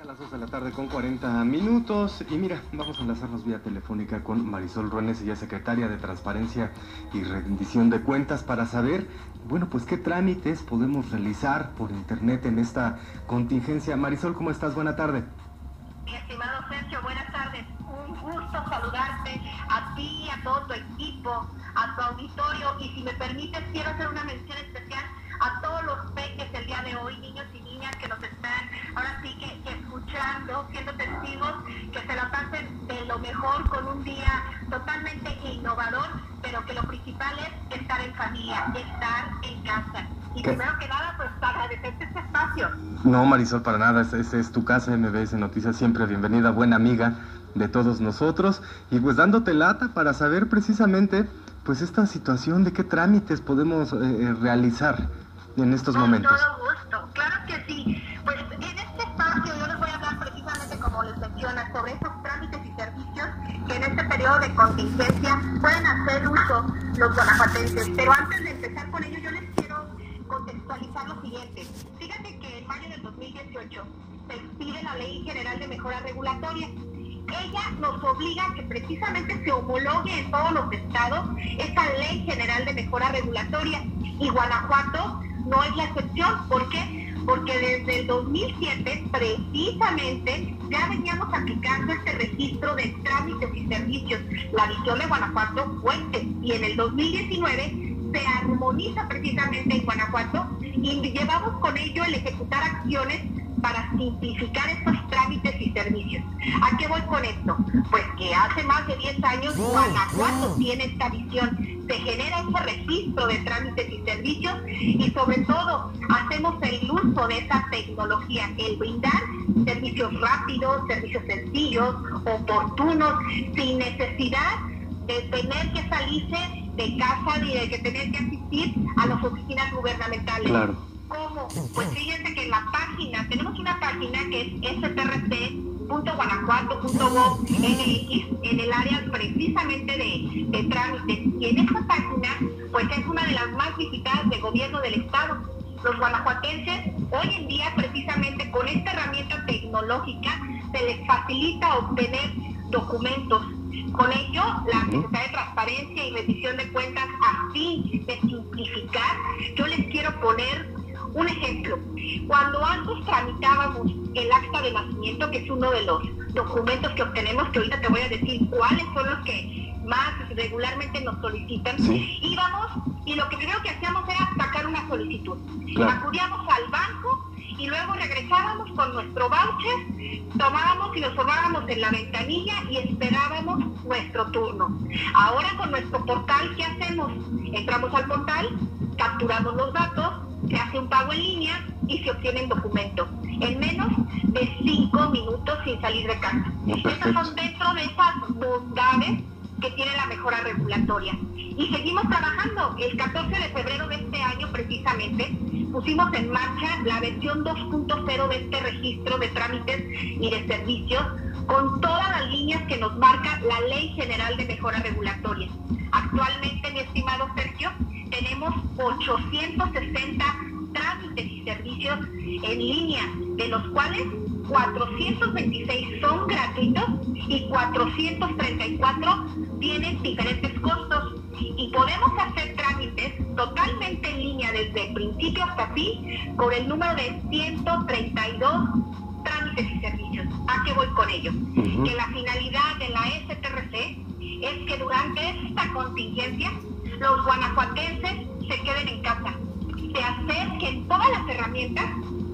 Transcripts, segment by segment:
A las 2 de la tarde con 40 minutos y mira, vamos a enlazarnos vía telefónica con Marisol Ruénes, ella secretaria de Transparencia y Rendición de Cuentas para saber, bueno, pues qué trámites podemos realizar por internet en esta contingencia. Marisol, ¿cómo estás? Buena tarde. Mi estimado Sergio, buenas tardes. Un gusto saludarte a ti, a todo tu equipo, a tu auditorio y si me permites quiero hacer una mención especial a todos los peques el día de hoy, niños y niñas que nos están ahora sí que, que escuchando, siendo testigos, que se la pasen de lo mejor con un día totalmente innovador, pero que lo principal es estar en familia, estar en casa. Y ¿Qué? primero que nada, pues agradecerte este espacio. No, Marisol, para nada, esta es, es tu casa, MBS Noticias, siempre bienvenida, buena amiga de todos nosotros y pues dándote lata para saber precisamente pues esta situación de qué trámites podemos eh, eh, realizar en estos Con momentos. todo gusto, claro que sí. Pues en este espacio yo les voy a hablar precisamente como les menciona sobre esos trámites y servicios que en este periodo de contingencia pueden hacer uso los guanajuatenses. Pero antes de empezar con ello yo les quiero contextualizar lo siguiente. Fíjate que en mayo del 2018 se expide la Ley General de Mejora Regulatoria. Ella nos obliga a que precisamente se homologue en todos los estados esta Ley General de Mejora Regulatoria. Y Guanajuato no es la excepción. ¿Por qué? Porque desde el 2007 precisamente ya veníamos aplicando este registro de trámites y servicios. La visión de Guanajuato fuerte. Y en el 2019 se armoniza precisamente en Guanajuato y llevamos con ello el ejecutar acciones para simplificar estos trámites y servicios. ¿A qué voy con esto? Pues que hace más de 10 años Guanajuato tiene esta visión. Se genera ese registro de trámites y servicios y sobre todo hacemos el uso de esa tecnología, el brindar servicios rápidos, servicios sencillos, oportunos, sin necesidad de tener que salirse de casa ni de que tener que asistir a las oficinas gubernamentales. Claro. ¿Cómo? Pues fíjense que en la página, tenemos una página que es strc.guanajuato.gov.mx en el área precisamente de, de trámites. Y en esta página, pues es una de las más visitadas de gobierno del Estado. Los guanajuatenses, hoy en día, precisamente con esta herramienta tecnológica, se les facilita obtener documentos. Con ello, la Secretaría de Transparencia ejemplo. Cuando antes tramitábamos el acta de nacimiento, que es uno de los documentos que obtenemos, que ahorita te voy a decir cuáles son los que más regularmente nos solicitan, Sí. íbamos y lo que primero que hacíamos era sacar una solicitud. Claro. Acudíamos al banco y luego regresábamos con nuestro voucher, tomábamos y nos formábamos en la ventanilla y esperábamos nuestro turno. Ahora con nuestro portal, ¿qué hacemos? Entramos al portal, capturamos los datos, se hace un pago en línea y se obtienen documentos en menos de cinco minutos sin salir de casa. Estas son dentro de esas bondades que tiene la mejora regulatoria. Y seguimos trabajando. El 14 de febrero de este año, precisamente, pusimos en marcha la versión 2.0 de este registro de trámites y de servicios con todas las líneas que nos marca la Ley General de Mejora Regulatoria. Actualmente, 860 trámites y servicios en línea, de los cuales 426 son gratuitos y 434 tienen diferentes costos. Y podemos hacer trámites totalmente en línea desde el principio hasta fin con el número de 132 trámites y servicios. ¿A qué voy con ello? Que la finalidad de la STRC es que durante esta contingencia los guanajuatenses se queden en casa, se acerquen todas las herramientas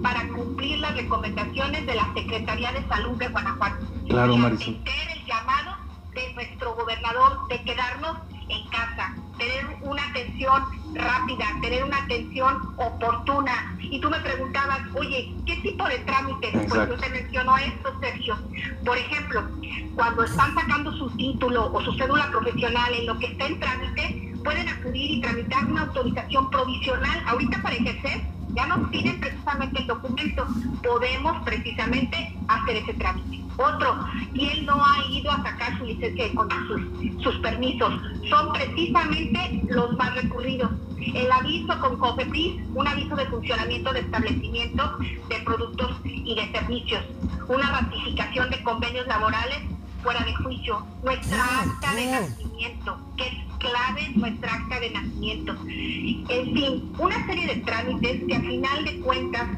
para cumplir las recomendaciones de la Secretaría de Salud de Guanajuato. Claro, Marisol. el llamado de nuestro gobernador de quedarnos en casa, tener una atención rápida, tener una atención oportuna. Y tú me preguntabas, oye, ¿qué tipo de trámites? Pues Exacto. yo te menciono esto, Sergio. Por ejemplo, cuando están sacando su título o su cédula profesional en lo que está en trámite, pueden acudir y tramitar una autorización provisional. Ahorita para ejercer ya nos piden precisamente el documento. Podemos precisamente hacer ese trámite. Otro, ¿quién no ha ido a sacar su licencia con sus, sus permisos? Son precisamente los más recurridos. El aviso con COFEPRIS, un aviso de funcionamiento de establecimiento de productos y de servicios, una ratificación de convenios laborales fuera de juicio, nuestra acta de nacimiento, que es clave nuestra acta de nacimiento. En fin, una serie de trámites que a final de cuentas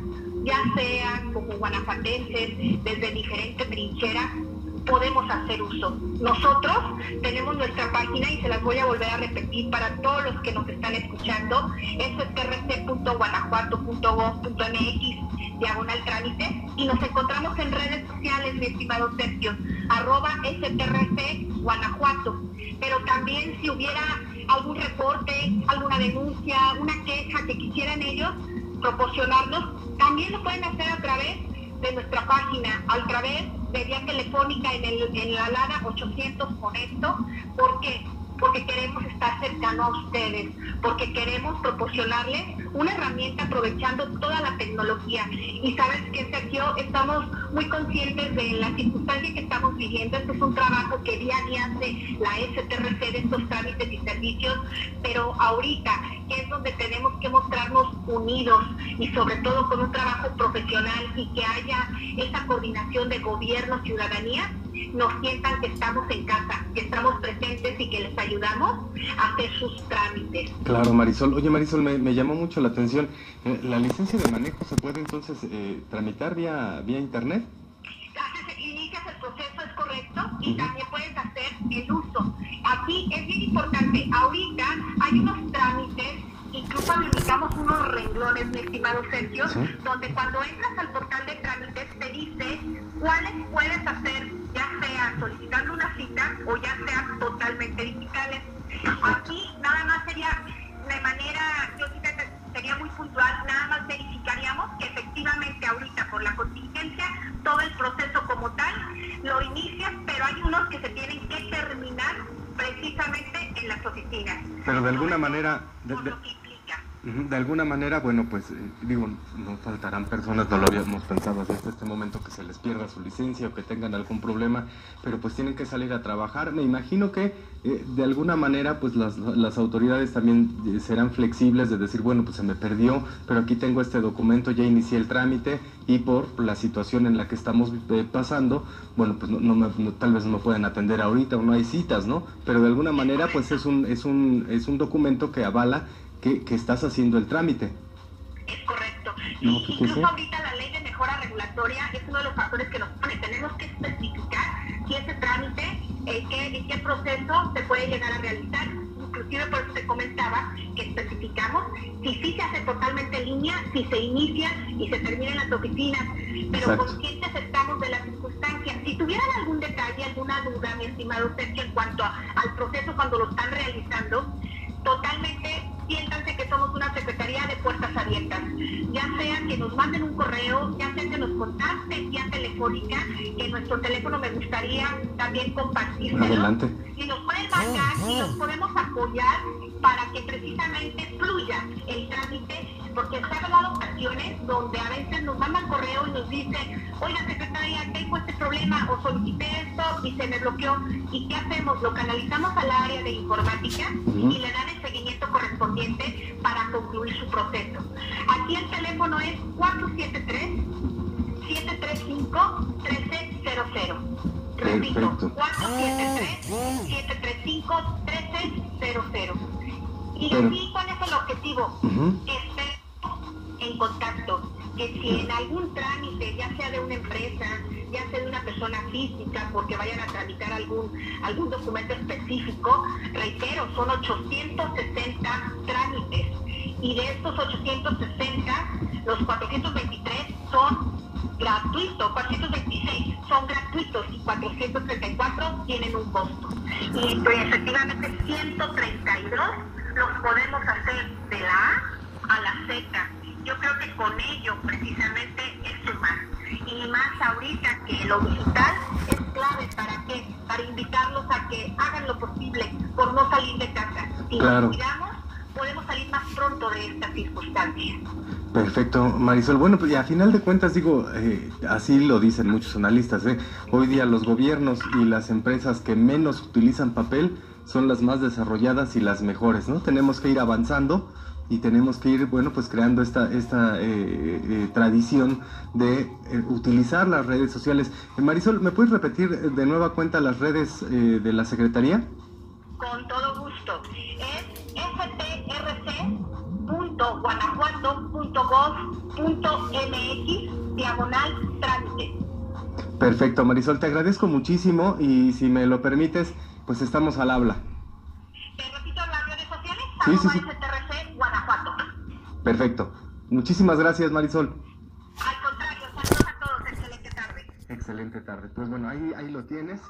ya sea como guanajuatenses, desde diferentes trincheras, podemos hacer uso. Nosotros tenemos nuestra página y se las voy a volver a repetir para todos los que nos están escuchando. Eso es trc.guanajuato.gov.mx diagonal trámite y nos encontramos en redes sociales, mi estimado Sergio, arroba strc Guanajuato. Pero también si hubiera algún reporte, alguna denuncia, una queja que quisieran ellos, proporcionarnos, también lo pueden hacer a través de nuestra página, a través de vía telefónica en, el, en la alada 800 con esto, porque porque queremos estar cercano a ustedes, porque queremos proporcionarles una herramienta aprovechando toda la tecnología. Y sabes que, Sergio, estamos muy conscientes de la circunstancia que estamos viviendo. Este es un trabajo que día a día hace la STRC de estos trámites y servicios, pero ahorita, que es donde tenemos que mostrarnos unidos y sobre todo con un trabajo profesional y que haya esa coordinación de gobierno, ciudadanía, nos sientan que estamos en casa, que estamos presentes y que les ayudamos a hacer sus trámites. Claro, Marisol. Oye, Marisol, me, llamó mucho la atención. Eh, ¿La licencia de manejo se puede entonces eh, tramitar vía, vía internet? inicias el proceso, es correcto, y también puedes hacer el uso. Aquí es bien importante, ahorita hay unos trámites incluso habilitamos unos renglones, mi estimado Sergio, donde cuando entras al portal de trámites te dice cuáles puedes hacer, o ya sea totalmente digitales. Aquí nada más sería de manera, yo sí sería muy puntual, nada más verificaríamos que efectivamente ahorita por la contingencia todo el proceso como tal lo inicias, pero hay unos que se tienen que terminar precisamente en las oficinas. Pero de alguna manera... De alguna manera, bueno, pues eh, digo, no faltarán personas, no lo habíamos pensado hasta este momento, que se les pierda su licencia o que tengan algún problema, pero pues tienen que salir a trabajar. Me imagino que eh, de alguna manera, pues las, las autoridades también eh, serán flexibles de decir, bueno, pues se me perdió, pero aquí tengo este documento, ya inicié el trámite y por la situación en la que estamos pasando, bueno, pues no, tal vez no me pueden atender ahorita o no hay citas, ¿no? Pero de alguna manera, pues es un, es un, es un documento que avala que, estás haciendo el trámite. Es correcto. y incluso ahorita la ley de mejora regulatoria es uno de los factores que nos pone. Tenemos que especificar si ese trámite, eh, qué, qué proceso se puede llegar a realizar. Inclusive por eso te comentaba que especificamos si sí se hace totalmente en línea, si se inicia y se termina en las oficinas, pero conscientes estamos de las circunstancias. Si tuvieran algún detalle, alguna duda, mi estimado Sergio, en cuanto al proceso cuando lo están realizando, totalmente siéntanse que somos una secretaría de puertas abiertas. Ya sea que nos manden un correo, ya sea que nos contacten vía telefónica, que nuestro teléfono me gustaría también compartir. Adelante. Y nos pueden mandar y nos podemos apoyar para que precisamente fluya el trámite, porque se han dado ocasiones donde a veces nos mandan correo y nos dicen, oiga secretaria, tengo este problema o solicité esto y se me bloqueó. ¿Y qué hacemos? Lo canalizamos al área de informática y le dan el seguimiento correspondiente para concluir su proceso. Aquí el teléfono es 473 735 1300. Repito, 473-735-1300. Y así, ¿cuál es el objetivo? En contacto. Que si en algún trámite, ya sea de una empresa, ya sea de una persona física, porque vayan a tramitar algún, algún documento específico, reitero, son 860 trámites. Y de estos 860, los 423 son gratuitos, 426 son gratuitos y 434 tienen un costo. Y pues, efectivamente 132 los podemos hacer de la A a la Z. Yo creo que con ello precisamente es sumar. Y más ahorita que lo digital es clave para qué? Para invitarlos a que hagan lo posible por no salir de casa. Si nos cuidamos, podemos salir más pronto de esta circunstancia. Perfecto, Marisol. Bueno, pues y a final de cuentas digo, eh, así lo dicen muchos analistas, ¿eh? hoy día los gobiernos y las empresas que menos utilizan papel son las más desarrolladas y las mejores, ¿no? Tenemos que ir avanzando y tenemos que ir, bueno, pues creando esta, esta eh, eh, tradición de utilizar las redes sociales. Marisol, ¿me puedes repetir de nueva cuenta las redes de la Secretaría? Con todo gusto. Es strc.guanajuato.gov.mx diagonal trámite. Perfecto, Marisol, te agradezco muchísimo y si me lo permites, pues estamos al habla. Te repito las redes sociales, sí, sí, sí. Perfecto. Muchísimas gracias, Marisol. Al contrario, saludos a todos, excelente tarde. Excelente tarde. Pues bueno, ahí, ahí lo tienes.